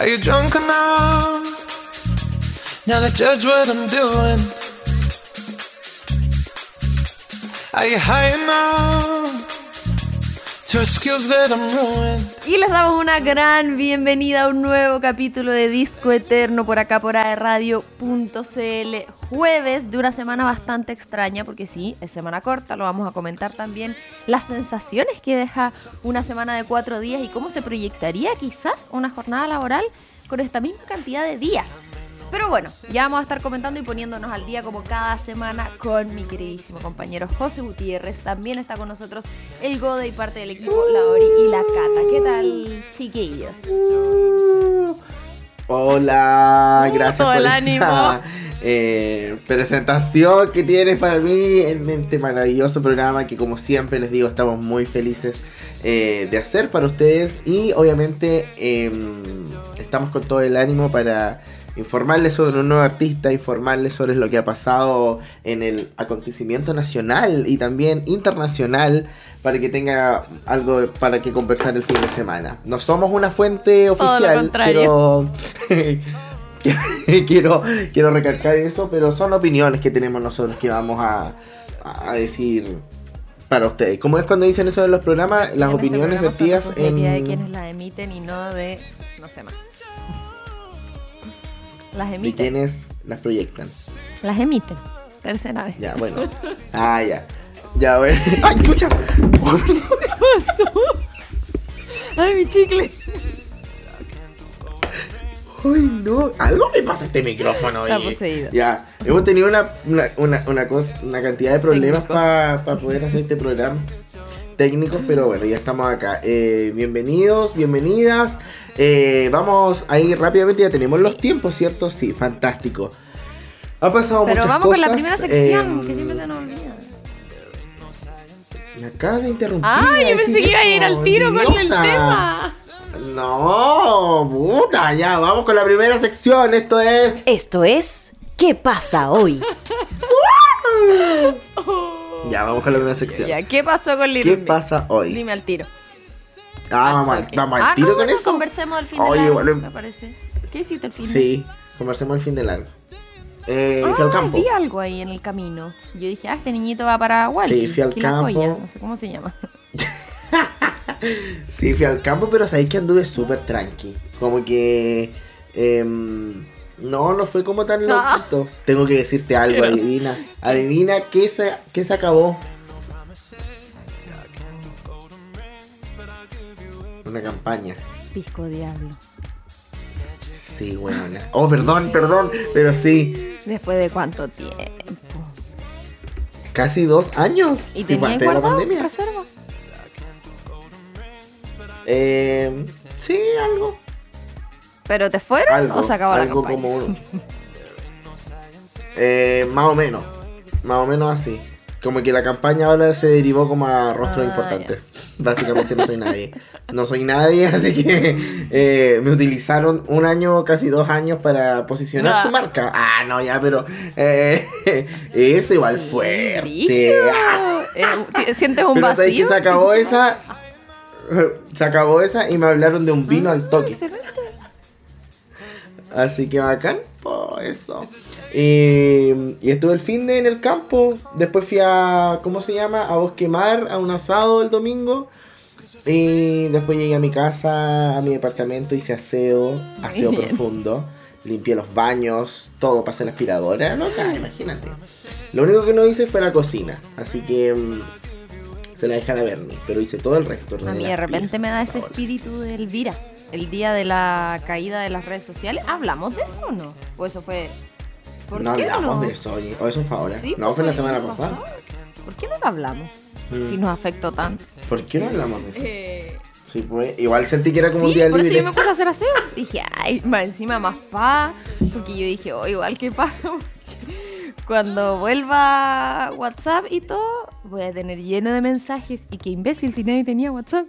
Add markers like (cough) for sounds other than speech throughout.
Are you drunk enough now to judge what I'm doing? Are you high enough Y les damos una gran bienvenida a un nuevo capítulo de Disco Eterno por acá por aerradio.cl. Jueves de una semana bastante extraña, porque sí, es semana corta, lo vamos a comentar también. Las sensaciones que deja una semana de cuatro días y cómo se proyectaría quizás una jornada laboral con esta misma cantidad de días. Pero bueno, ya vamos a estar comentando y poniéndonos al día como cada semana con mi queridísimo compañero José Gutiérrez. También está con nosotros el Gode y parte del equipo, la Ori y la Cata. ¿Qué tal, chiquillos? Hola, gracias todo por esa ánimo. eh, presentación que tienes para mí en este maravilloso programa que como siempre les digo estamos muy felices eh, de hacer para ustedes y obviamente eh, estamos con todo el ánimo para informarles sobre un nuevo artista, informarles sobre lo que ha pasado en el acontecimiento nacional y también internacional para que tenga algo para que conversar el fin de semana. No somos una fuente oficial, contrario. (laughs) quiero, quiero, recalcar eso, pero son opiniones que tenemos nosotros que vamos a, a decir para ustedes. Como es cuando dicen eso en los programas, las En este opiniones son vertidas en... de quienes las emiten y no de. no sé más. Las emiten. quienes las proyectan. Las emiten. Tercera vez. Ya, bueno. (laughs) Ah, ya. Ya, bueno. (laughs) ¡Ay, chucha! (laughs) Ay, mi chicle. ¡Ay, no! Algo me pasa a este micrófono, Está poseído. Ya, hemos tenido una, una, una, una cosa, una cantidad de problemas para poder hacer este programa. Técnicos, pero bueno, ya estamos acá. Eh, bienvenidos, bienvenidas. Eh, vamos a ir rápidamente, ya tenemos los tiempos, ¿cierto? Sí, fantástico. Ha pasado Pero muchas vamos cosas. con la primera sección, eh, que siempre se nos olvida. Me acaba de interrumpir. Ah, yo pensé que iba a ir al tiro con el tema. No, puta, ya, vamos con la primera sección. Esto es. Esto es ¿Qué pasa hoy? (laughs) (laughs) Ya, vamos con la primera sección. Ya, ¿qué pasó con Lil ¿Qué pasa hoy? Dime al tiro. Ah, vamos, al- vamos Ah, al tiro no, con eso. Conversemos del fin de Oye, largo, bueno, me parece. ¿Qué hiciste el fin de Sí, conversemos el fin de largo. Eh, fui al Ah, campo. vi algo ahí en el camino. Yo dije, ah, este niñito va para Walkie. Sí, fui al campo. No sé cómo se llama. (laughs) Sí, fui al campo, pero sabéis que anduve súper tranqui. Como que. em, no, no fue como tan Ah. loquito. Tengo que decirte algo, adivina. Adivina qué se, qué se acabó. Una campaña. Pisco Diablo. Sí, buena. Oh, perdón, perdón, pero sí. ¿Después de cuánto tiempo? Casi dos años. ¿Y antes de la pandemia. reserva? Eh, sí, algo. ¿Pero te fueron Algo, o se acabó la algo campaña? como uno. Eh, más o menos. Más o menos así. Como que la campaña ahora se derivó como a rostros Ah, importantes. (laughs) Básicamente no soy nadie. No soy nadie, (laughs) así que eh, me utilizaron un año, casi dos años para posicionar Ah. su marca. Ah, no, ya, pero eh, (laughs) eso igual Sí, fuerte. Ah, Eh, ¿ti- ¿Sientes un pero sabes vacío? que se acabó esa. Se acabó esa y me hablaron de un vino al toque. Excelente. Así que bacán, por eso. Y, y estuve el fin de en el campo. Después fui a, ¿cómo se llama? A Bosquemar, a un asado el domingo. Y después llegué a mi casa, a mi departamento, hice aseo, aseo profundo. Limpié los baños, todo, pasé la aspiradora, loca, imagínate. Lo único que no hice fue la cocina, así que mm, se la dejan a Bernie, pero hice todo el resto. A mí de repente piezas, me da ese espíritu de Elvira. El día de la caída de las redes sociales. ¿Hablamos de eso o no? ¿O eso fue.? ¿Por No qué hablamos no? de eso, oye. O eso fue ahora. Sí, no, fue la semana pasada. pasado. ¿Por qué no lo hablamos? Mm. Si nos afectó tanto. ¿Por qué no hablamos de eso? Eh, Sí, pues, igual sentí que era como un sí, día por eso libre. yo me puse a hacer aseo. Dije, ay, más encima más pa. Porque yo dije, oh, igual que pa. (laughs) Cuando vuelva WhatsApp y todo, voy a tener lleno de mensajes. Y qué imbécil si nadie tenía WhatsApp.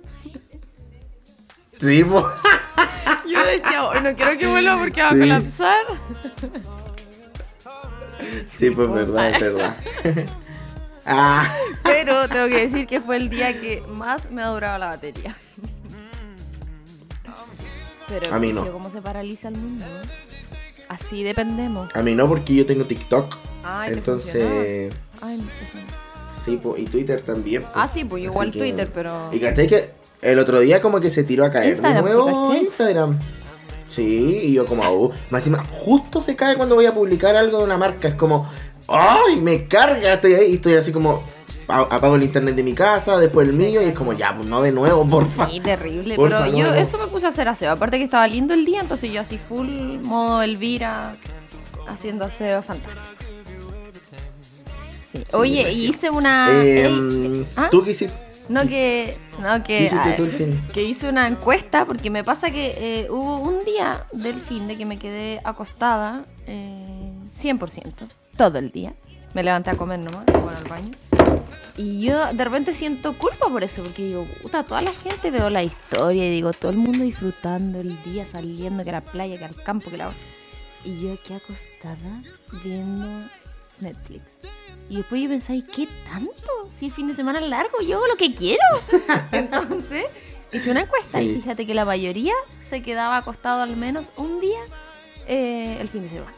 Sí, pues. Yo decía, oh, no quiero que vuelva porque va a colapsar. Sí, pues verdad, es verdad. (laughs) ah, Pero tengo que decir que fue el día que más me ha durado la batería. Pero A mí no. ¿cómo se paraliza el mundo? Así dependemos. A mí no, porque yo tengo TikTok. Ay, entonces, Ay, funciona. sí, po, y Twitter también. po. Ah, sí, pues igual que- Twitter, pero. Y cachai que el otro día como que se tiró a caer Instagram, de sí, nuevo caché. Instagram. Sí, y yo como, uh, más encima, justo se cae cuando voy a publicar algo de una marca. Es como, ¡ay! Me carga, estoy ahí y estoy así como, apago el internet de mi casa, después el mío, y es como, ya, pues no de nuevo, porfa. Sí, terrible. Porfa, pero no, yo no. eso me puse a hacer aseo. Aparte que estaba lindo el día, entonces yo así full modo Elvira haciendo aseo fantástico. Sí. Oye, y hice una. Em, Ey, ¿ah? ¿Tú qué hiciste? No que. No ¿Qué que. ah, que hice una encuesta porque me pasa que eh, hubo un día del fin de que me quedé acostada eh, 100%, todo el día. Me levanté a comer nomás, bueno, al baño. Y yo de repente siento culpa por eso, porque digo, puta, toda la gente veo la historia y digo, todo el mundo disfrutando el día, saliendo, que a la playa, que al campo, que la... Y yo aquí acostada viendo Netflix. Y después yo pensaba, ¿y qué tanto? Si es fin de semana largo, yo hago lo que quiero. (laughs) Entonces, hice una encuesta Sí. y fíjate que la mayoría se quedaba acostado al menos un día eh, el fin de semana.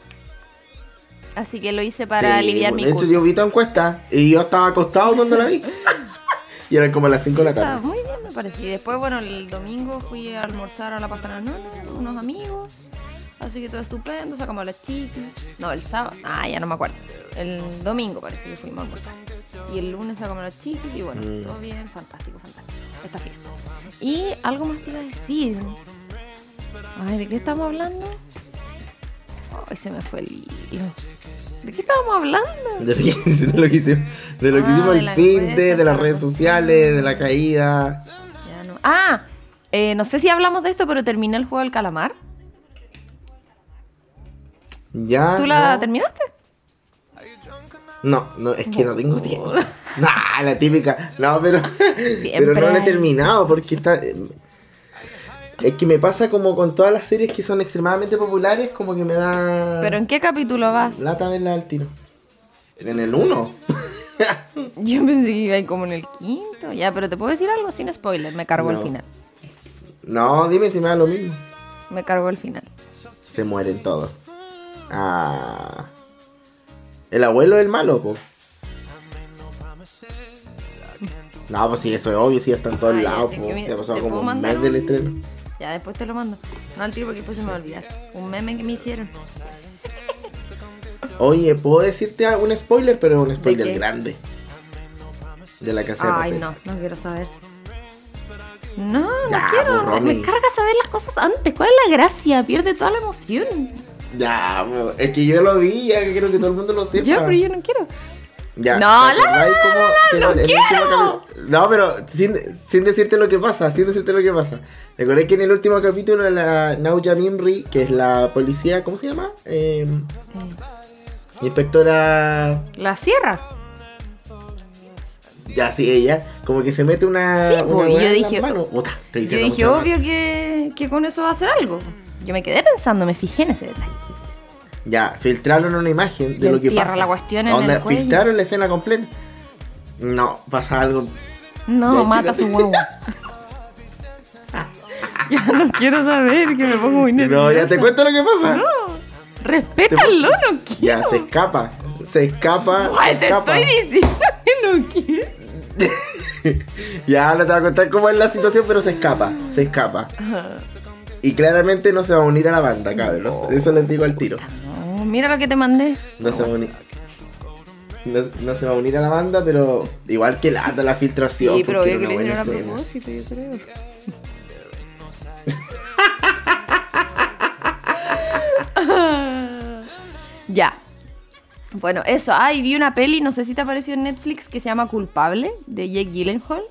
Así que lo hice para Sí, aliviar pues, mi De hecho, culpa. yo vi tu encuesta y yo estaba acostado cuando la vi. (laughs) y eran como las 5 de la tarde. muy bien, me parece. Y después, bueno, el domingo fui a almorzar a la pasta de unos amigos. Así que todo estupendo, sacamos las chiquis. No, el sábado. Ah, ya no me acuerdo. El domingo parece que fuimos a almorzar. Y el lunes sacamos las chiquis y bueno, Mm. todo bien, fantástico, fantástico. Esta fiesta. Y algo más te iba a decir. Ay, ¿de qué estamos hablando? Ay, se me fue el hilo. ¿De qué estábamos hablando? (laughs) De lo que, hicimos, de lo que Ah, hicimos de el la fin de, de las la redes sociales, de la caída. Ya no. Ah, eh, no sé si hablamos de esto, pero terminé el juego del calamar. Ya. ¿Tú la no. terminaste? No, no, es que no tengo tiempo. Nah, la típica. No, pero. (laughs) (laughs) pero no la he terminado porque está. Es que me pasa como con todas las series que son extremadamente populares, como que me da. ¿Pero en qué capítulo vas? Lata verla al tiro. En el 1. (laughs) Yo pensé que iba ahí como en el quinto. Ya, pero te puedo decir algo sin spoiler. Me cargo No. el final. No, dime si me da lo mismo. Me cargo el final. Se mueren todos. Ah. El abuelo es el malo, po. No, pues sí, eso es obvio, sí, está en todos Ah, lados, es po. que Se ha pasado ¿te como un mes del estreno. Ya, después te lo mando. No al tiro porque después se me va a olvidar. Un meme que me hicieron. Oye, ¿puedo decirte un spoiler? Pero un spoiler grande. De la casa de Ay, papel. no, no quiero saber. No, no quiero. me carga saber las cosas antes. ¿Cuál es la gracia? Pierde toda la emoción. Ya, es que yo lo vi, ya que quiero que todo el mundo lo sepa. Ya, pero yo no quiero. Ya, No, ¿te la, acordáis cómo- que no quiero. No, pero sin, sin decirte lo que pasa, sin decirte lo que pasa. ¿Te acordás que en el último capítulo la Nauja Mimri, que es la policía, ¿cómo se llama? Eh, inspectora... La sierra. Ya, sí, ella, como que se mete una... Sí, una pues, yo dije- manos. Puta, Yo dije, obvio que, que con eso va a hacer algo. Yo me quedé pensando, me fijé en ese detalle. Ya, filtraron una imagen de lo que pasa. la cuestión en Onda, el cuello. filtraron la escena completa. No, pasa algo. No, mata a su guagua. (laughs) ya no quiero saber, que me pongo muy nerviosa. No, ya te cuento lo que pasa. Respétalo, no quiero. Ya, se escapa. Se escapa. Se te escapa. estoy diciendo que no quiero. (laughs) Ya, no te voy a contar cómo es la situación, pero se escapa. Se escapa. Y claramente no se va a unir a la banda, cabros. Eso les digo al tiro. No, mira lo que te mandé. No se va a unir. No, no se va a unir a la banda, pero igual que lata la filtración. Sí, pero obvio que una hicieron a propósito, yo creo. (laughs) ya. Bueno, eso. Ay, vi una peli, no sé si te apareció en Netflix, que se llama Culpable, de Jake Gyllenhaal.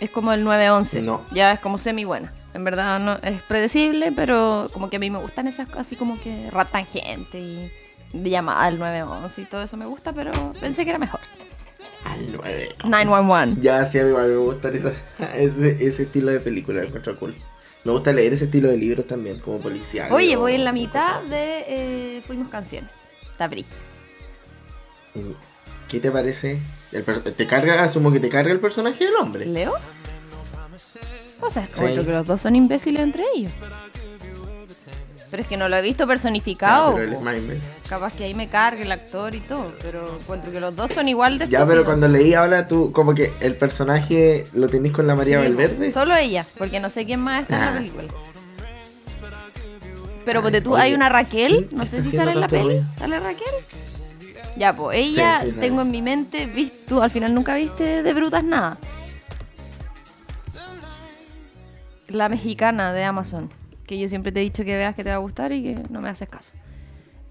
Es como el 911. No. Ya es como semi buena. En verdad no es predecible, pero como que a mí me gustan esas cosas así como que ratan gente y de llamada al 911 y todo eso me gusta, pero pensé que era mejor. Al 9. 911. Ya, sí, a mí igual me gusta esa- (laughs) ese, ese estilo de película, lo encuentro cool. Me gusta leer ese estilo de libros también, como policial. Oye, voy en la mitad de eh, Fuimos Canciones. Brillo. así. ¿Qué te parece? El ¿Te carga, asumo que te carga el personaje del hombre? ¿Leo? O sea, Sí. encuentro que los dos son imbéciles entre ellos. Pero es que no lo he visto personificado. Pero él es más imbécil. Capaz que ahí me cargue el actor y todo, pero encuentro que los dos son igual de Ya, pero cuando leí ahora tú, como que el personaje lo tenés con la María Sí, Valverde. Solo ella, porque no sé quién más está en Ah. la película. Pero ponte tú, oye, hay una Raquel, ¿qué no sé si sale en la peli. ¿Sale Raquel? Ya, pues ella, Sí, tengo en mi mente, ¿vis- tú al final nunca viste de brutas nada. La mexicana de Amazon, que yo siempre te he dicho que veas que te va a gustar y que no me haces caso.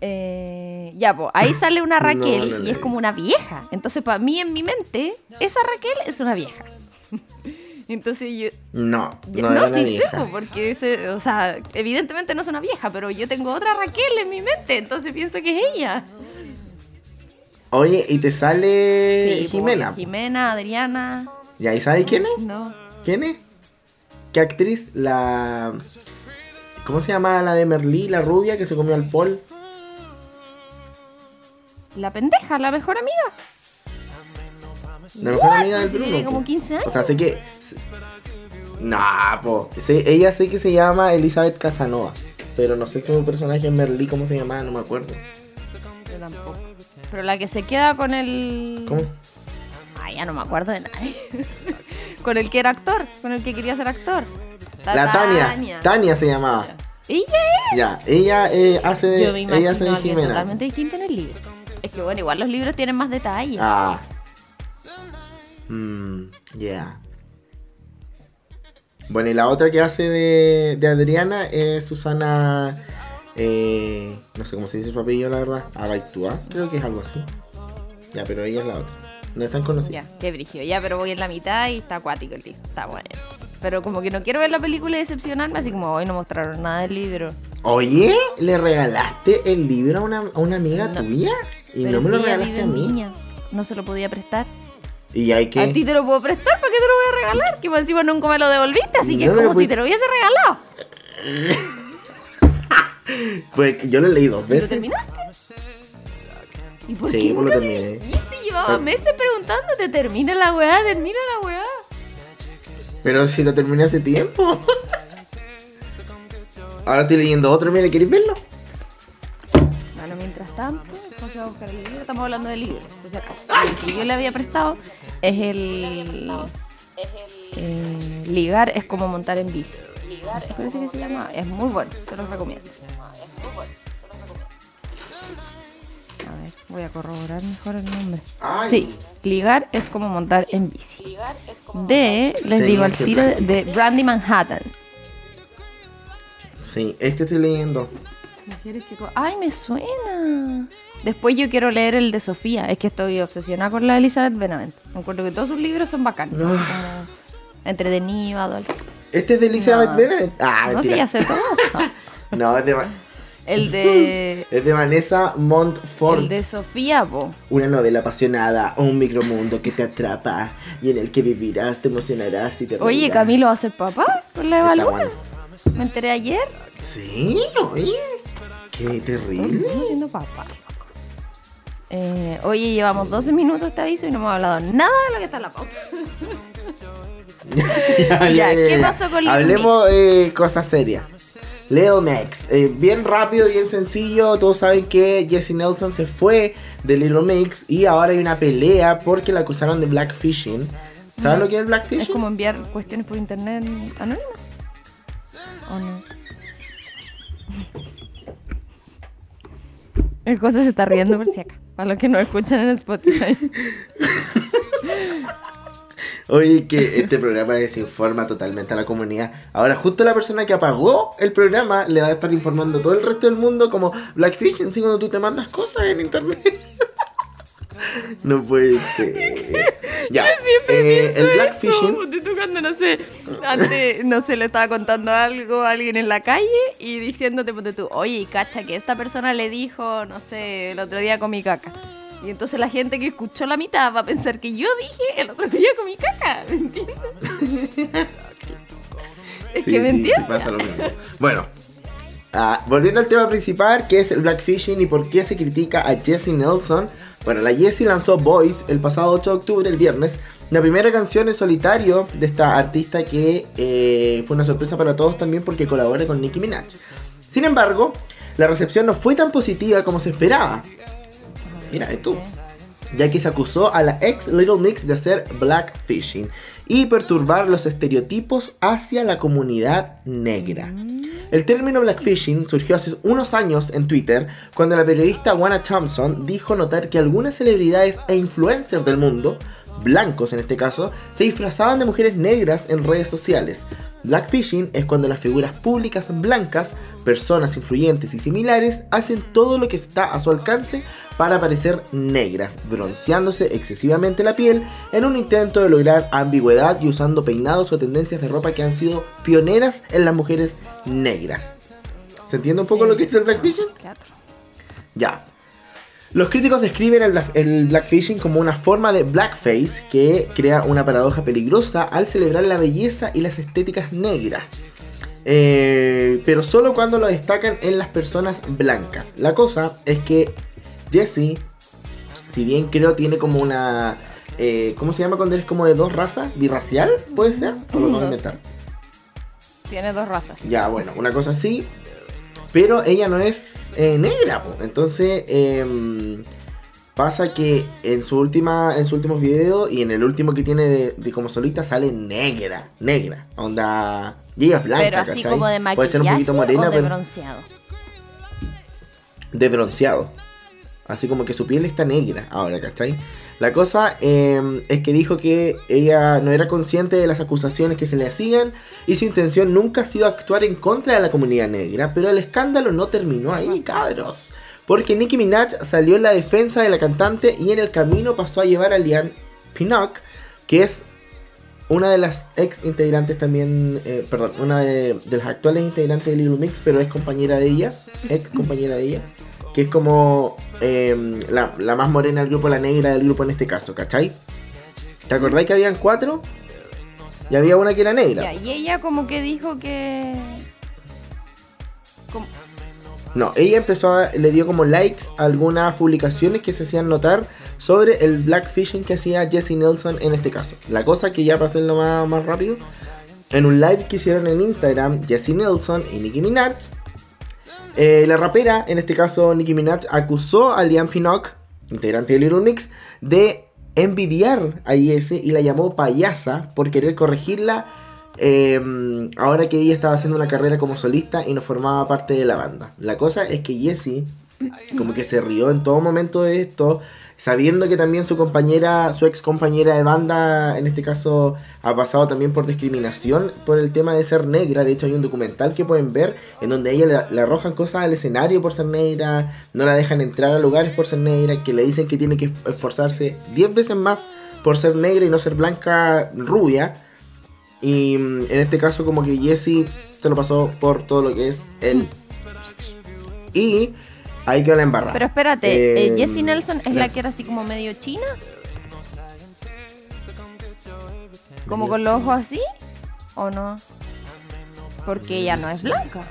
Eh, ya, pues ahí (laughs) sale una No, Raquel no y es como una vieja. Entonces, para mí, en mi mente, esa Raquel es una vieja. (laughs) Entonces yo, No, no, No, sí vieja. sé, po, porque ese, o sea, evidentemente no es una vieja, pero yo tengo otra Raquel en mi mente, entonces pienso que es ella. Oye, y te sale Sí, po, Jimena. Jimena, Adriana, ¿Y ahí sabes quién es? no. ¿Quién es? ¿Qué actriz? La. ¿Cómo se llama la de Merlí, la rubia que se comió al Paul? La pendeja, la mejor amiga. La mejor amiga del Pues si Bruno. tiene como po. 15 años. O sea, sé que. Nah, po. Ella sé que se llama Elizabeth Casanova. Pero no sé su personaje en Merlí, ¿cómo se llamaba? No me acuerdo. Yo tampoco. Pero la que se queda con el. ¿Cómo? Ay, ya no me acuerdo de nadie. (laughs) con el que era actor, con el que quería ser actor. La, Tania. Tania se llamaba. Ella Ya, ella eh, hace es. Yo me ella hace de a alguien Jimena. totalmente distinto en el libro. Es que bueno, igual los libros tienen más detalles. Ah. Mm, yeah. Bueno, y la otra que hace de, de Adriana es Susana. Eh, no sé cómo se dice su apellido, la verdad. Abaitúa. Creo que es algo así. Ya, pero ella es la otra. No es tan conocida. Ya, qué brígido. Ya, pero voy en la mitad y está acuático el libro. Está bueno. Pero como que no quiero ver la película y decepcionarme, así como hoy no mostraron nada del libro. Oye, ¿le regalaste el libro a una, a una amiga No. tuya? Y pero no me lo si ella regalaste a mí. Viña, no se lo podía prestar. Y hay que. A ti te lo puedo prestar, ¿para qué te lo voy a regalar? Que encima nunca me lo devolviste, así que No es como fui- si te lo hubiese regalado. (laughs) Pues yo lo leí dos ¿Y lo veces. terminaste? ¿Y por Sí, qué pues lo nunca me terminé. dijiste? Llevaba meses preguntándote, termina la weá, termina la weá. Pero si lo terminé hace tiempo. Ahora estoy leyendo otro, mira, ¿queréis verlo? Bueno, mientras tanto, José va a buscar el libro. Estamos hablando de libros. El que yo le había prestado es el. eh, ligar es como montar en bici. Ligar parece que se llama. Es muy bueno, te lo recomiendo. A ver, voy a corroborar mejor el nombre. Ay. Sí, ligar es como montar en bici. De, les digo al tiro, de, Brandy. de Brandy Manhattan. Sí, este estoy leyendo. ¡Ay, me suena! Después yo quiero leer el de Sofía. Es que estoy obsesionada con la de Elizabeth Benavent. Encuentro que todos sus libros son bacanos. No. Como entretenido, adulto. Este es de Elizabeth No. Benavent. Ah, no sé, mentira. ya sé todo. (laughs) No, es de, El (laughs) de... es de Vanessa Montfort. El de Sofía, po. Una novela apasionada, un micromundo que te atrapa y en el que vivirás, te emocionarás y te Oye, reirás. Camilo va a ser papá con la Eva bueno. Me enteré ayer. Sí, oye. Qué terrible. Estamos siendo papá. Eh, oye, llevamos 12 minutos este aviso y no hemos hablado nada de lo que está en la pauta. (laughs) Ya, ¿qué pasó con Hablemos eh, cosas serias. Lil Max, eh, bien rápido, bien sencillo. Todos saben que Jesse Nelson se fue de Lil Mix y ahora hay una pelea porque la acusaron de blackfishing. ¿Sabes lo que es blackfishing? Es como enviar cuestiones por internet anónimas. ¿O no? (laughs) El cosa se está riendo por si acá. Para los que no escuchan en Spotify. (laughs) Oye, que este programa desinforma totalmente a la comunidad. Ahora, justo la persona que apagó el programa le va a estar informando a todo el resto del mundo como Blackfishing, sí, cuando tú te mandas cosas en internet. (laughs) no puede ser. Ya, eh, el Blackfishing. Ponte tú cuando, no sé, antes, no sé, le estaba contando algo a alguien en la calle y diciéndote, ponte tú, oye, cacha que esta persona le dijo, no sé, el otro día con mi caca. Y entonces la gente que escuchó la mitad va a pensar que yo dije el otro día con mi caca, ¿me entiendes? es Sí, que me sí, sí entiendes. pasa lo mismo. Bueno, ah, volviendo al tema principal, que es el blackfishing y por qué se critica a Jesse Nelson, Bueno, la Jessie lanzó Boys el pasado 8 de octubre, el viernes, la primera canción en solitario de esta artista que eh, fue una sorpresa para todos también porque colabora con Nicki Minaj. Sin embargo, la recepción no fue tan positiva como se esperaba. Mira, tú. Ya se acusó a la ex Little Mix de hacer blackfishing y perturbar los estereotipos hacia la comunidad negra. El término blackfishing surgió hace unos años en Twitter cuando la periodista Wanna Thompson dijo notar que algunas celebridades e influencers del mundo, blancos en este caso, se disfrazaban de mujeres negras en redes sociales. Blackfishing es cuando las figuras públicas blancas, personas influyentes y similares hacen todo lo que está a su alcance para parecer negras, bronceándose excesivamente la piel en un intento de lograr ambigüedad y usando peinados o tendencias de ropa que han sido pioneras en las mujeres negras. ¿Se entiende un poco Sí. lo que es el blackfishing? Claro. Ya. Los críticos describen el, black- el blackfishing como una forma de blackface que crea una paradoja peligrosa al celebrar la belleza y las estéticas negras. Eh, pero solo cuando lo destacan en las personas blancas. La cosa es que Jesse, si bien creo tiene como una... eh, ¿Cómo se llama cuando eres como de dos razas? ¿Birracial? ¿Puede ser? ¿O lo inventar? Tiene dos razas. Ya, bueno, una cosa así. Pero ella no es eh, negra, po. entonces em, pasa que en su última, en su último video y en el último que tiene de, de como solista sale negra, negra, onda, ella es blanca, pero así ¿cachai? como de maquillaje Puede ser un poquito morena, o de pero bronceado. de bronceado, así como que su piel está negra ahora, ¿cachai? La cosa em, es que dijo que ella no era consciente de las acusaciones que se le hacían y su intención nunca ha sido actuar en contra de la comunidad negra, pero el escándalo no terminó ahí, cabros. Porque Nicki Minaj salió en la defensa de la cantante y en el camino pasó a llevar a Liane Pinnock, que es una de las ex integrantes también, eh, perdón, una de, de las actuales integrantes de Little Mix, pero es compañera de ella, ex compañera de ella, que es como eh, la, la más morena del grupo, la negra del grupo en este caso, ¿cachai? ¿Te acordáis que habían cuatro? Y había una que era negra. Y ella como que dijo que... como- No, ella empezó a, le dio como likes a algunas publicaciones que se hacían notar sobre el blackfishing que hacía Jesse Nelson en este caso. La cosa que ya para hacerlo más, más rápido, en un live que hicieron en Instagram, Jesse Nelson y Nicki Minaj, eh, la rapera, en este caso Nicki Minaj, acusó a Liam Pinnock, integrante de Little Mix, de envidiar a Jessie y la llamó payasa por querer corregirla eh, ahora que ella estaba haciendo una carrera como solista y no formaba parte de la banda. La cosa es que Jessie como que se rió en todo momento de esto, sabiendo que también su compañera, su ex compañera de banda, en este caso, ha pasado también por discriminación por el tema de ser negra. De hecho, hay un documental que pueden ver en donde a ella le, arrojan cosas al escenario por ser negra, no la dejan entrar a lugares por ser negra, que le dicen que tiene que esforzarse 10 veces más por ser negra y no ser blanca rubia. Y mm, en este caso, como que Jessie se lo pasó por todo lo que es él. Y ahí quedó la embarrada. Pero espérate, Eh, eh, Jessie Nelson es la que era así como medio china. ¿Como con los ojos así? ¿O no? Porque ella no es blanca.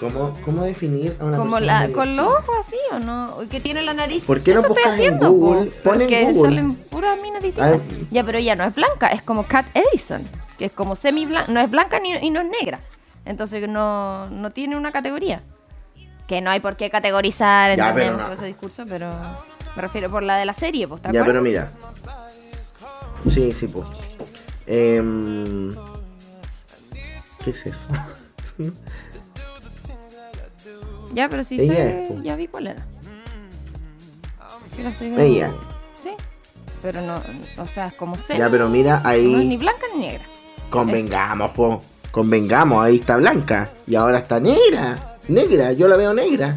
¿Cómo, cómo definir a una Como persona la, con los ojos así, ¿o no? ¿Y Que tiene la nariz. ¿Por qué no Eso estoy buscas en haciendo, Google? po, Pon en porque Google. salen puras minas distintas. A ver. Ya, pero ella no es blanca, es como Kat Edison, que es como semi blanca, no es blanca ni, y no es negra. Entonces no, no tiene una categoría. Que no hay por qué categorizar, no. todo ese discurso, pero me refiero por la de la serie, pues, ¿te Ya, pero mira. Sí, sí, pues. Em, ¿Qué es eso? Ya, pero sí sé, es, po. ya vi cuál era. La estoy viendo. Ella. Sí, pero no, o sea, es como Ya, pero mira, no es ni ahí blanca ni negra. convengamos, po. Convengamos, ahí está blanca. Y ahora está negra. Negra, yo la veo negra.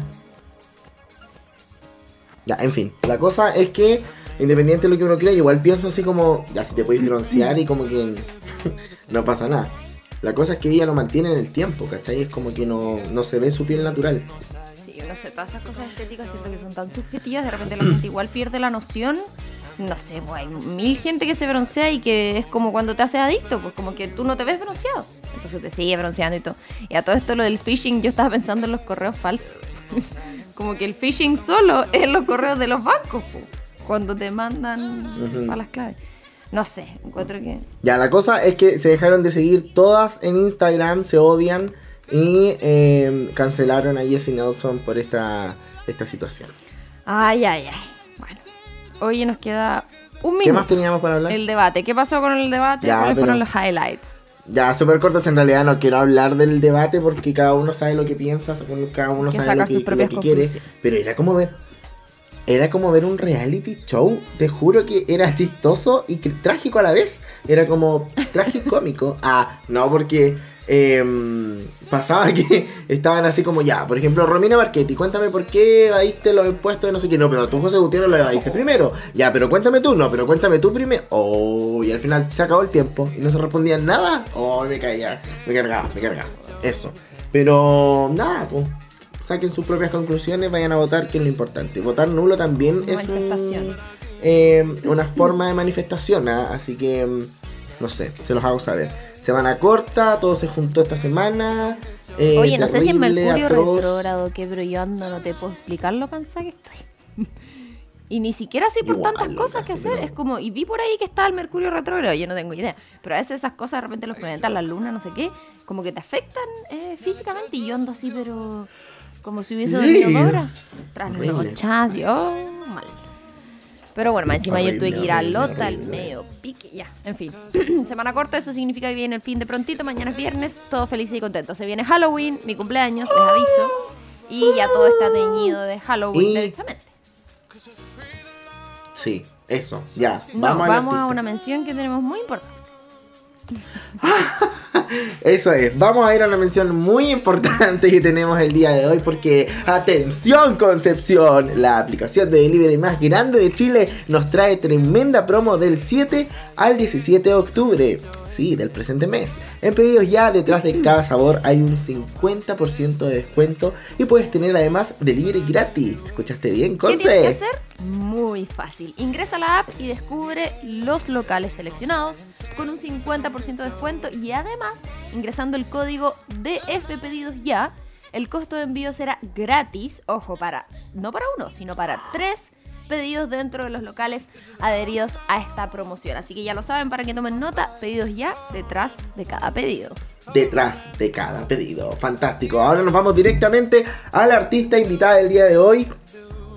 Ya, en fin. La cosa es que, independiente de lo que uno crea, igual pienso así como, ya si te puedes broncear y como que (laughs) no pasa nada. La cosa es que ella lo mantiene en el tiempo, ¿cachai? Es como que no, no se ve su piel natural. Sí, yo no sé, todas esas cosas estéticas siento que son tan subjetivas, de repente la gente igual pierde la noción. No sé, pues hay mil gente que se broncea y que es como cuando te haces adicto, pues como que tú no te ves bronceado. Entonces te sigue bronceando y todo. Y a todo esto lo del phishing, yo estaba pensando en los correos falsos. (laughs) como que el phishing solo es los correos de los bancos, po, cuando te mandan Ujú. para las claves. No sé, encuentro que... Ya, la cosa es que se dejaron de seguir todas en Instagram, se odian y eh, cancelaron a Jesse Nelson por esta, esta situación. Ay, ay, ay. Hoy nos queda un minuto. ¿Qué más teníamos para hablar? El debate. ¿Qué pasó con el debate? Ya, ¿Cuáles pero- fueron los highlights? Ya, súper cortos, en realidad no quiero hablar del debate porque cada uno sabe lo que piensa, cada uno sabe lo que, sus lo que quiere, pero era como ver, era como ver un reality show, te juro que era chistoso y trágico a la vez, era como trágico-cómico, ah, no, porque em, pasaba que (laughs) estaban así como ya, por ejemplo, Romina Marchetti, cuéntame por qué evadiste los impuestos de no sé qué, no, pero tú José Gutiérrez lo evadiste primero, ya, pero cuéntame tú, no, pero cuéntame tú primero, oh, y al final se acabó el tiempo y no se respondían nada, oh, me caía, me cargaba, me cargaba, eso, pero nada, pues. Saquen sus propias conclusiones, vayan a votar, que es lo importante. Votar nulo también es un- eh, una forma de manifestación, ¿ah? así que mm, no sé, se los hago saber. Semana corta, todo se juntó esta semana. eh, Oye, no sé si es Mercurio retrógrado, que pero yo ando, no te puedo explicar lo cansada que estoy. (laughs) y ni siquiera así por Igual, tantas cosas que hacer. pero- Es como, y vi por ahí que estaba el Mercurio retrógrado, yo no tengo idea. Pero a veces esas cosas de repente los planetas, la luna, no sé qué, como que te afectan eh, físicamente y yo ando así, pero como si hubiese dormido dos horas. Trasnochadas y oh, mal. Pero bueno, más encima ayer tuve Horrible, que ir a horrible, Lota, el horrible. medio pique, ya, en fin. (clears throat) Semana corta, eso significa que viene el fin de prontito, mañana es viernes, todos felices y contentos. Se viene Halloween, mi cumpleaños, les aviso. Y ya todo está teñido de Halloween Y- directamente. Sí, eso, ya. No, vamos vamos, al a una mención que tenemos muy importante. (laughs) Eso es, vamos a ir a una mención muy importante que tenemos el día de hoy porque, atención Concepción, la aplicación de delivery más grande de Chile nos trae tremenda promo del 7 al 17 de octubre, sí, del presente mes. En pedidos ya detrás de cada sabor hay un 50% de descuento y puedes tener además delivery gratis. ¿Escuchaste bien, ¿Qué Conce? tienes que hacer? Muy fácil. Ingresa a la app y descubre los locales seleccionados con un 50% de descuento y además, ingresando el código DF Pedidos Ya, el costo de envío será gratis, ojo, para no para uno, sino para tres pedidos dentro de los locales adheridos a esta promoción. Así que ya lo saben, para que tomen nota, pedidos ya detrás de cada pedido. detrás de cada pedido. Fantástico. Ahora nos vamos directamente a la artista invitada del día de hoy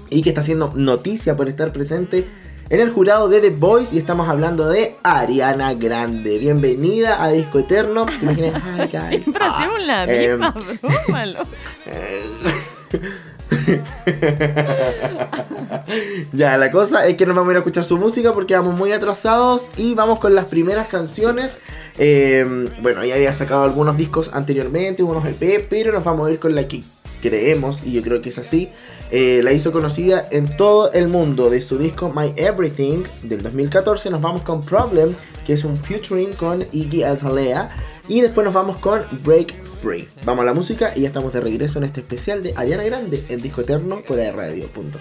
y que está haciendo noticia por estar presente en el jurado de The Voice y estamos hablando de Ariana Grande. Bienvenida a Disco Eterno. ¿Te imaginas? (laughs) Hi, guys. Siempre Ah, hacemos la misma broma. (laughs) (laughs) ya, la cosa es que nos vamos a ir a escuchar su música porque vamos muy atrasados y vamos con las primeras canciones. Eh, bueno, ella había sacado algunos discos anteriormente, unos EP, pero nos vamos a ir con la que creemos, y yo creo que es así, eh, la hizo conocida en todo el mundo. De su disco My Everything del 2014 nos vamos con Problem, que es un featuring con Iggy Azalea. Y después nos vamos con Break Free. Vamos a la música y ya estamos de regreso en este especial de Ariana Grande en Disco Eterno por radio.cl.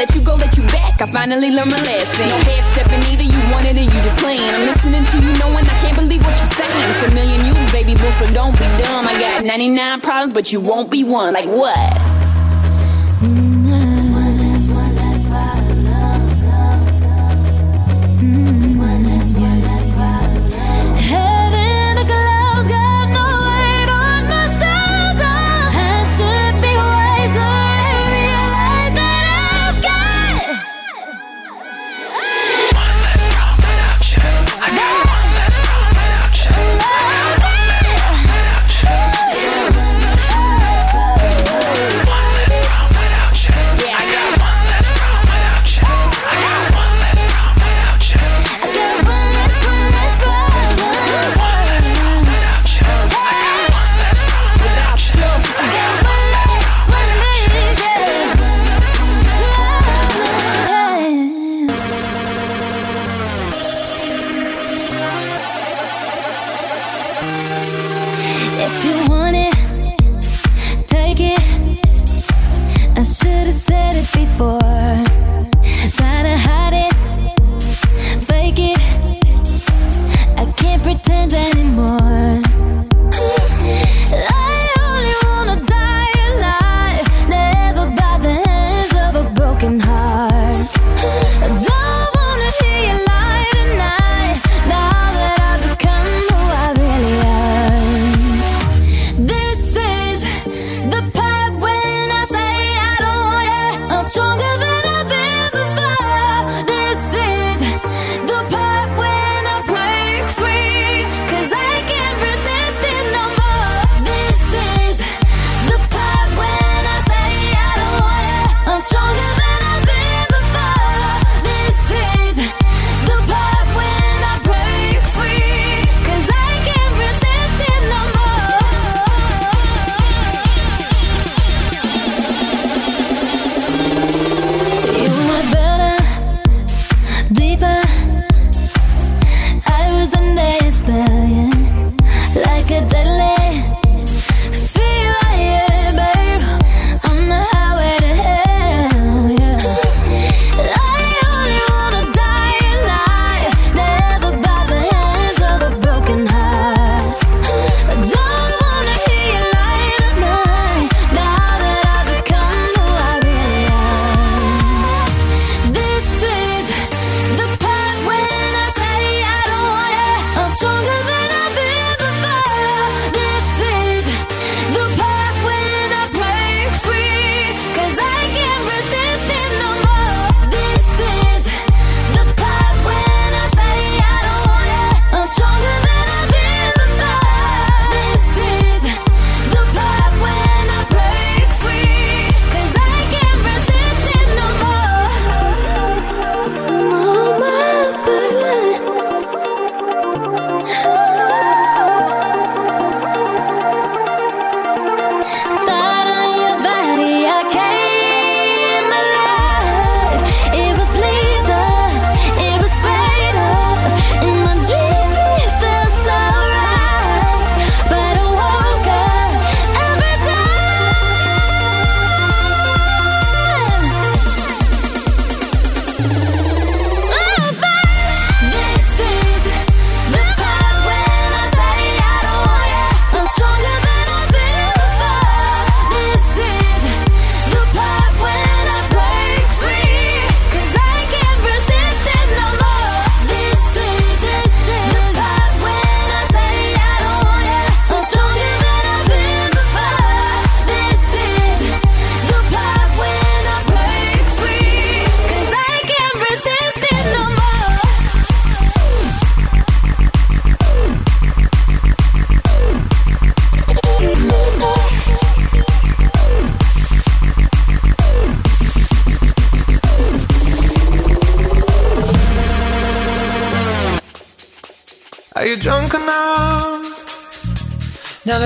let you go, let you back. I finally learned my lesson. No half stepping either, you wanted it, you just playing. I'm listening to you, knowing I can't believe what you're saying. It's a million you, baby boo, so don't be dumb. I got 99 problems, but you won't be one. Like what?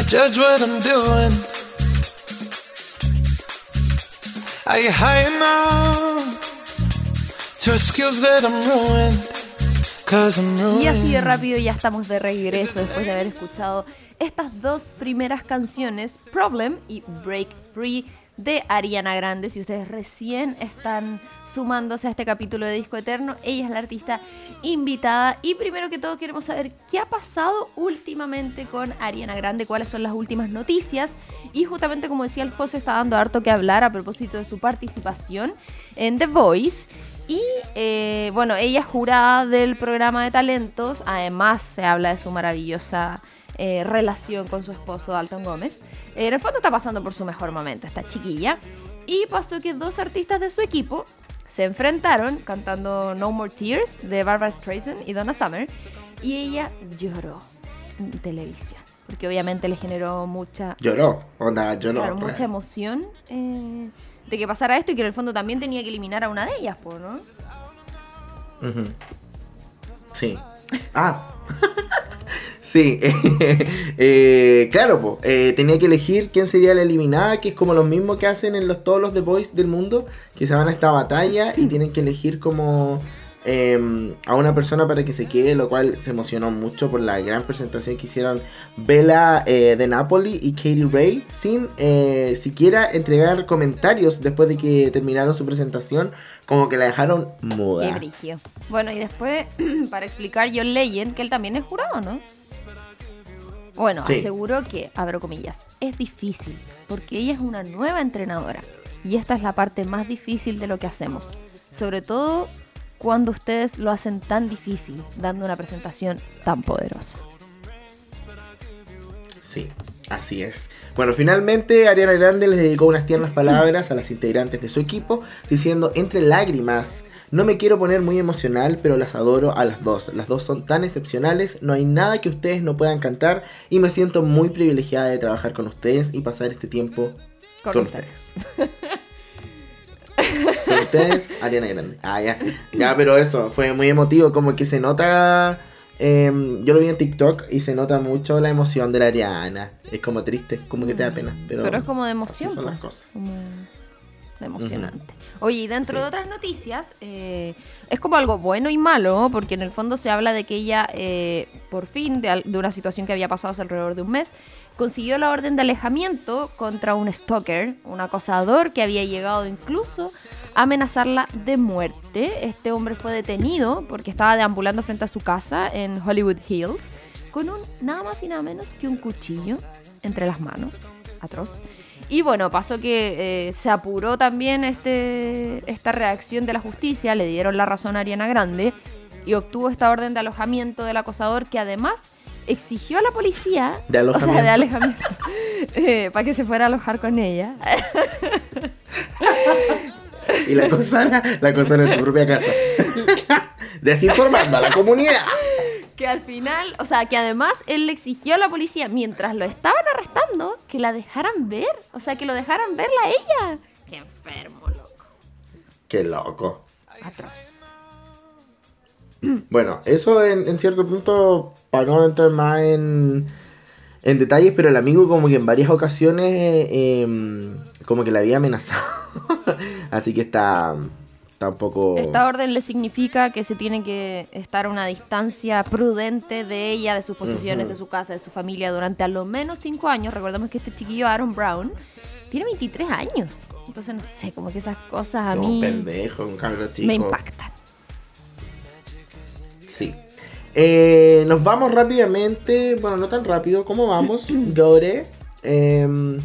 judge what I'm doing? Y así de rápido ya estamos de regreso después de haber escuchado estas dos primeras canciones, Problem y Break Free de Ariana Grande. Si ustedes recién están sumándose a este capítulo de Disco Eterno, ella es la artista invitada. Y primero que todo queremos saber qué ha pasado últimamente con Ariana Grande, cuáles son las últimas noticias. Y justamente como decía el José, está dando harto que hablar a propósito de su participación en The Voice. Y eh, bueno, ella es jurada del programa de talentos. Además, se habla de su maravillosa eh, relación con su esposo Dalton Gómez. Eh, en el fondo está pasando por su mejor momento, esta chiquilla. Y pasó que dos artistas de su equipo se enfrentaron cantando No More Tears de Barbara Streisand y Donna Summer. Y ella lloró en televisión. Porque obviamente le generó mucha, Lloró, onda, lloró. claro, pues. mucha emoción eh, de que pasara esto y que en el fondo también tenía que eliminar a una de ellas, ¿no? Sí. Ah. (laughs) sí. (laughs) eh, claro, po, eh, tenía que elegir quién sería la eliminada, que es como lo mismo que hacen en los, todos los The Voice del mundo, que se van a esta batalla y tienen que elegir como eh, a una persona para que se quede, lo cual se emocionó mucho por la gran presentación que hicieron Bella eh, de Napoli y Katie Ray, sin eh, siquiera entregar comentarios después de que terminaron su presentación, como que la dejaron Qué muda. brigio. Bueno, y después, (clears throat) para explicar John Legend, que él también es jurado, ¿no? Bueno, Sí. aseguró que, abro comillas, es difícil, porque ella es una nueva entrenadora. Y esta es la parte más difícil de lo que hacemos. Sobre todo cuando ustedes lo hacen tan difícil, dando una presentación tan poderosa. Sí, así es. Bueno, finalmente Ariana Grande les dedicó unas tiernas palabras a las integrantes de su equipo, diciendo entre lágrimas, no me quiero poner muy emocional, pero las adoro a las dos. Las dos son tan excepcionales, no hay nada que ustedes no puedan cantar y me siento muy privilegiada de trabajar con ustedes y pasar este tiempo Con con, ustedes. ustedes. (laughs) ustedes, (laughs) Ariana Grande. Ah, ya. Ya, pero eso, fue muy emotivo, como que se nota... em, yo lo vi en TikTok y se nota mucho la emoción de la Ariana. Es como triste, como que te da pena. Pero, Pero es como de así emoción. son las pues, cosas. como de emocionante. Oye, y dentro Sí. de otras noticias, eh, es como algo bueno y malo, porque en el fondo se habla de que ella, eh, por fin, de, de una situación que había pasado hace alrededor de un mes, consiguió la orden de alejamiento contra un stalker, un acosador que había llegado incluso a amenazarla de muerte. Este hombre fue detenido porque estaba deambulando frente a su casa en Hollywood Hills con un nada más y nada menos que un cuchillo entre las manos. Atroz. Y bueno, pasó que eh, se apuró también este, esta reacción de la justicia, le dieron la razón a Ariana Grande y obtuvo esta orden de alojamiento del acosador que además exigió a la policía, De o sea, de alojamiento. alojamiento, (laughs) eh, para que se fuera a alojar con ella. (laughs) Y la cosa la cosa en su propia casa. (laughs) Desinformando a la comunidad. Que al final, o sea, que además él le exigió a la policía, mientras lo estaban que la dejaran ver. O sea, que lo dejaran verla a ella. Qué enfermo, loco. Qué loco. Atroz. (clears throat) Bueno, eso en, en cierto punto, para no entrar más en, en detalles, pero el amigo como que en varias ocasiones eh, como que la había amenazado. (laughs) Así que está, Esta orden le significa que se tiene que estar a una distancia prudente de ella, de sus posesiones, Ujú. de su casa, de su familia durante a lo menos 5 años. Recordemos que este chiquillo Aaron Brown tiene 23 años. Entonces, no sé, como que esas cosas a como mí un pendejo, un cabrón chico. me impactan. Sí. Eh, nos vamos rápidamente. Bueno, no tan rápido. ¿Cómo vamos? (clears throat) Gore. Em,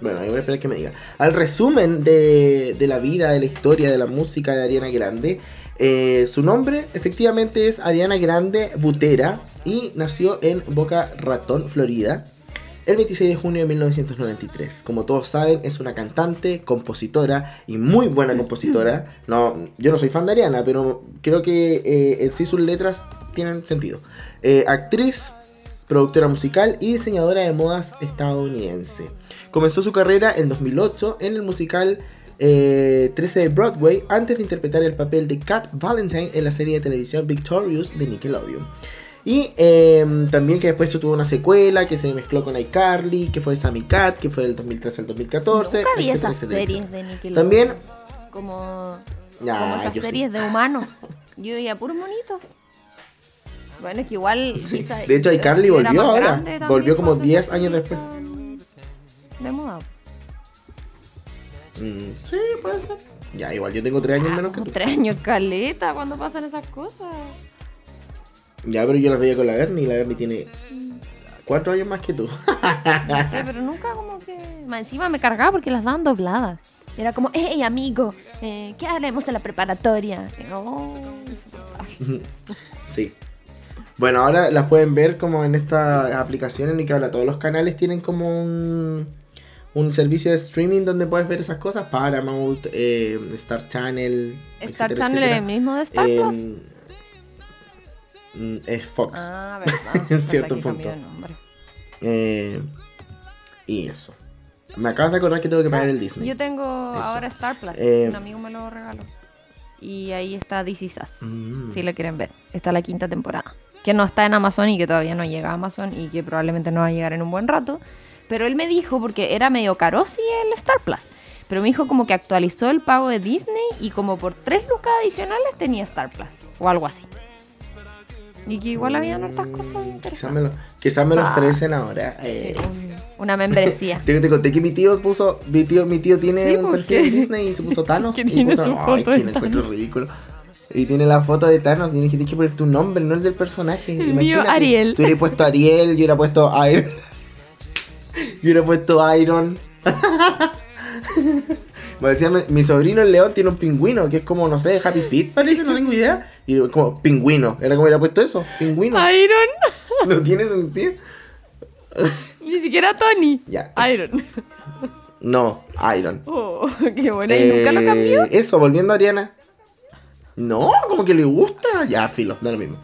bueno, ahí voy a esperar que me diga. Al resumen de, de la vida, de la historia, de la música de Ariana Grande. Eh, su nombre efectivamente es Ariana Grande Butera y nació en Boca Ratón, Florida. El 26 de junio de 1993. Como todos saben, es una cantante, compositora y muy buena compositora. No, yo no soy fan de Ariana, pero creo que eh, en sí sus letras tienen sentido. Eh, actriz, productora musical y diseñadora de modas estadounidense. Comenzó su carrera en 2008 en el musical eh, 13 de Broadway antes de interpretar el papel de Kat Valentine en la serie de televisión Victorious de Nickelodeon. Y em, también que después tuvo una secuela que se mezcló con iCarly, que fue Sammy Cat, que fue del 2013 al 2014. Nunca vi etcétera, esas etcétera, series etcétera. de Nickelodeon. También, Como, Ya, como esas yo sí. series de humanos. (laughs) Yo veía puros monitos. Bueno, es que igual. (laughs) Sí. quizá- De hecho, iCarly volvió ahora. Volvió como cuando 10 empezó años después. De moda. mm, sí, puede ser. Ya, igual yo tengo 3 años menos que tú. tres años caleta cuando pasan esas cosas. Ya, pero yo las veía con la Bernie y la Bernie tiene 4 años más que tú. No sé, (laughs) pero nunca como que. Encima me cargaba porque las daban dobladas. Era como, hey amigo, eh, ¿qué haremos en la preparatoria? Y, "Oh, insoportable". Sí. Bueno, ahora las pueden ver como en esta aplicación en la que ahora todos los canales tienen como un, un servicio de streaming donde puedes ver esas cosas. Paramount, eh, Star Channel. Star etcétera, Channel es el mismo de Star Plus. mm, es Fox. Ah, (laughs) verdad. en cierto punto. Eh, y eso. Me acabas de acordar que tengo que pagar el Disney. Yo tengo ahora Star Plus. Eh, Un amigo me lo regaló. Y ahí está This Is Us, Mm. Si lo quieren ver. Está la quinta temporada. Que no está en Amazon y que todavía no llega a Amazon y que probablemente no va a llegar en un buen rato. Pero él me dijo, porque era medio caro sí el Star Plus. Pero me dijo como que actualizó el pago de Disney y como por tres lucas adicionales tenía Star Plus. O algo así. Y que igual habían hartas cosas Quizás interesantes. me lo, quizás me lo Ah. ofrecen ahora. eh. Un- una membresía. (laughs) Te, te conté que mi tío puso, mi tío, mi tío tiene Sí, un ¿por perfil qué? Disney y se puso (laughs) Thanos. Que y tiene puso, su "Ay, foto que de encuentro ridículo. Y tiene la foto de Thanos y dije, tienes que poner tu nombre, no el del personaje. El mío, Imagínate, Ariel. Tú hubieras puesto Ariel, yo hubiera puesto Iron. (laughs) yo hubiera puesto Iron. (laughs) Me decía, mi, mi sobrino el león tiene un pingüino, que es como, no sé, Happy Feet, (laughs) parece, no tengo idea. Y como, pingüino. Era como hubiera puesto eso, pingüino. Iron. No tiene sentido. Ni siquiera Tony. Ya, eso. Iron. No, Iron. Oh, qué bueno. ¿Y nunca lo Eh, cambió? Eso, volviendo a Ariana. No, como que le gusta. Ya, filo, da lo mismo.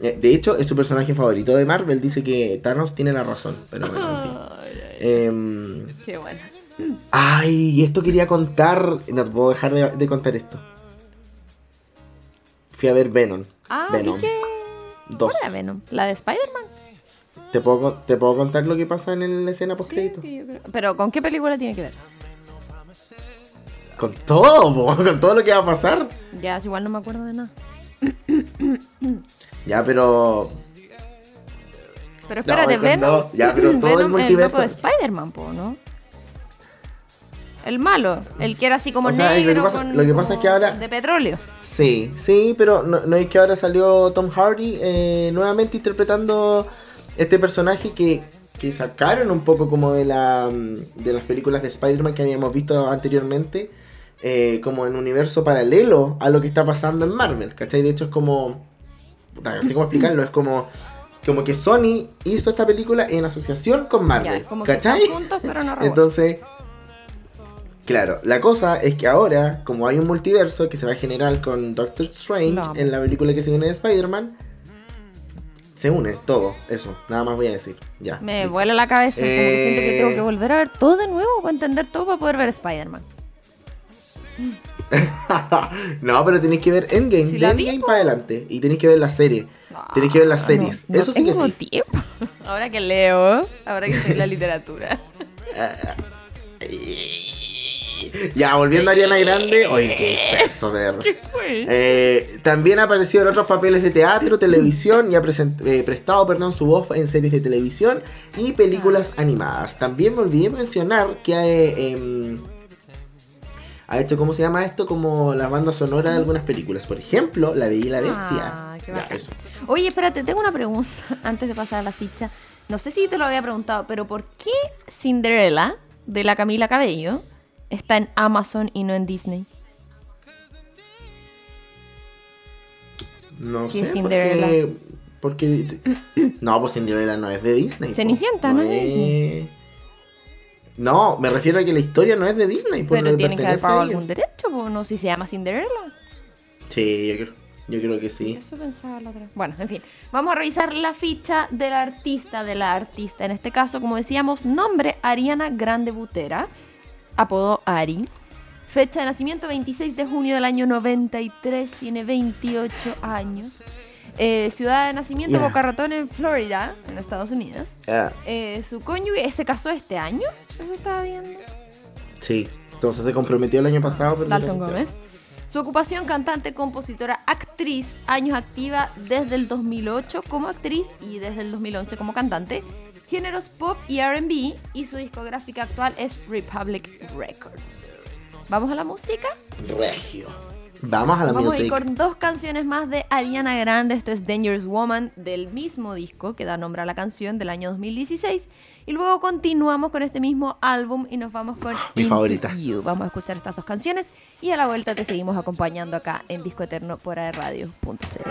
Eh, De hecho, es su personaje favorito de Marvel. Dice que Thanos tiene la razón. Pero bueno, en fin. Em, Qué bueno. ay, esto quería contar. No puedo dejar de, de contar esto. Fui a ver Venom. Ah, Venom. Dos. ¿Cuál era Venom? ¿La de Spider-Man? ¿Te puedo, ¿Te puedo contar lo que pasa en la escena post crédito? Sí, yo creo. Pero ¿con qué película tiene que ver? Con todo, po, (laughs) con todo lo que va a pasar. Ya, igual no me acuerdo de nada. (clears throat) Ya, pero. Pero espérate, No, Venom. no, ya, pero (laughs) todo el multiverso. loco de Spider-Man, po, ¿no? El malo, el que era así como O sea, negro. lo que pasa- con- lo que pasa es que ahora- De petróleo. Sí, sí, pero no, no es que ahora salió Tom Hardy eh, nuevamente interpretando este personaje que, que sacaron un poco como de, la, mm, de las películas de Spider-Man que habíamos visto anteriormente, eh, como en un universo paralelo a lo que está pasando en Marvel, ¿cachai? De hecho es como... puta, No sé cómo explicarlo, es como... Como que Sony hizo esta película en asociación con Marvel, Ya, como ¿cachai? están juntos, pero no (laughs) revueltos. Entonces, claro, la cosa es que ahora, como hay un multiverso que se va a generar con Doctor Strange en la película que se viene de Spider-Man, se une todo, eso, nada más voy a decir. Ya. Me listo. vuela la cabeza. Como que siento que Eh. tengo que volver a ver todo de nuevo para entender todo para poder ver Spider-Man. (laughs) no, pero tenéis que ver Endgame, Si de Endgame para adelante. Y tenéis que ver la serie. tenéis que ver las Ah, series. no, no eso sí que tengo sí. tiempo. (laughs) Ahora que leo, ahora que estoy la literatura. (laughs) Ya, volviendo a Ariana Grande. Oye, qué disperso, de verdad. Eh, también ha aparecido en otros papeles de teatro, televisión y ha eh, prestado perdón, su voz en series de televisión y películas animadas. También me olvidé mencionar que eh, em, ha hecho, ¿cómo se llama esto? Como la banda sonora de algunas películas. Por ejemplo, la de Y la Bestia. Ah, qué Ya, eso. Oye, espérate, tengo una pregunta (laughs) antes de pasar a la ficha. No sé si te lo había preguntado, pero ¿por qué Cinderella de la Camila Cabello está en Amazon y no en Disney? No Sí, sé. Cinderella. Porque, porque- (coughs) No, pues Cinderella no es de Disney. Cenicienta, no es de Disney. No, me refiero a que la historia no es de Disney. po, Pero le tienen que haber pagado algún derecho, pues no sé si se llama Cinderella. Sí, yo creo, yo creo que sí. Eso pensaba la otra. Bueno, en fin. Vamos a revisar la ficha del artista, de la artista. En este caso, como decíamos, nombre Ariana Grande Butera. Apodo Ari. Fecha de nacimiento 26 de junio del año 93. Tiene 28 años. Eh, ciudad de nacimiento, Yeah. Boca Ratón en Florida, en Estados Unidos. Eh, su cónyuge se casó este año, eso estaba viendo. sí. Entonces se comprometió el año pasado. Pero Dalton Gómez. Su ocupación, cantante, compositora, actriz, años activa desde el 2008 como actriz y desde el 2011 como cantante, géneros pop y RB y su discográfica actual es Republic Records. ¿Vamos a la música? Regio. Vamos a la Vamos a ir con dos canciones más de Ariana Grande. Esto es Dangerous Woman del mismo disco que da nombre a la canción del año 2016. Y luego continuamos con este mismo álbum y nos vamos con Mi Into favorita. You. Vamos a escuchar estas dos canciones y a la vuelta te seguimos acompañando acá en Disco Eterno por aerradio.cl.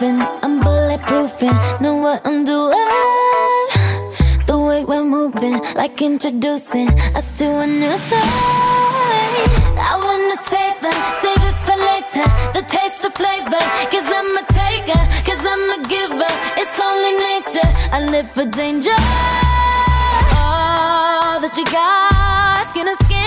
to proving, I'm bulletproofing. Know what I'm doing. The way we're moving, like introducing us to a new thing. I wanna save it, save it for later. The taste of flavor, cause I'm a taker, cause I'm a giver. It's only nature, I live for danger. All that you got, skin to skin.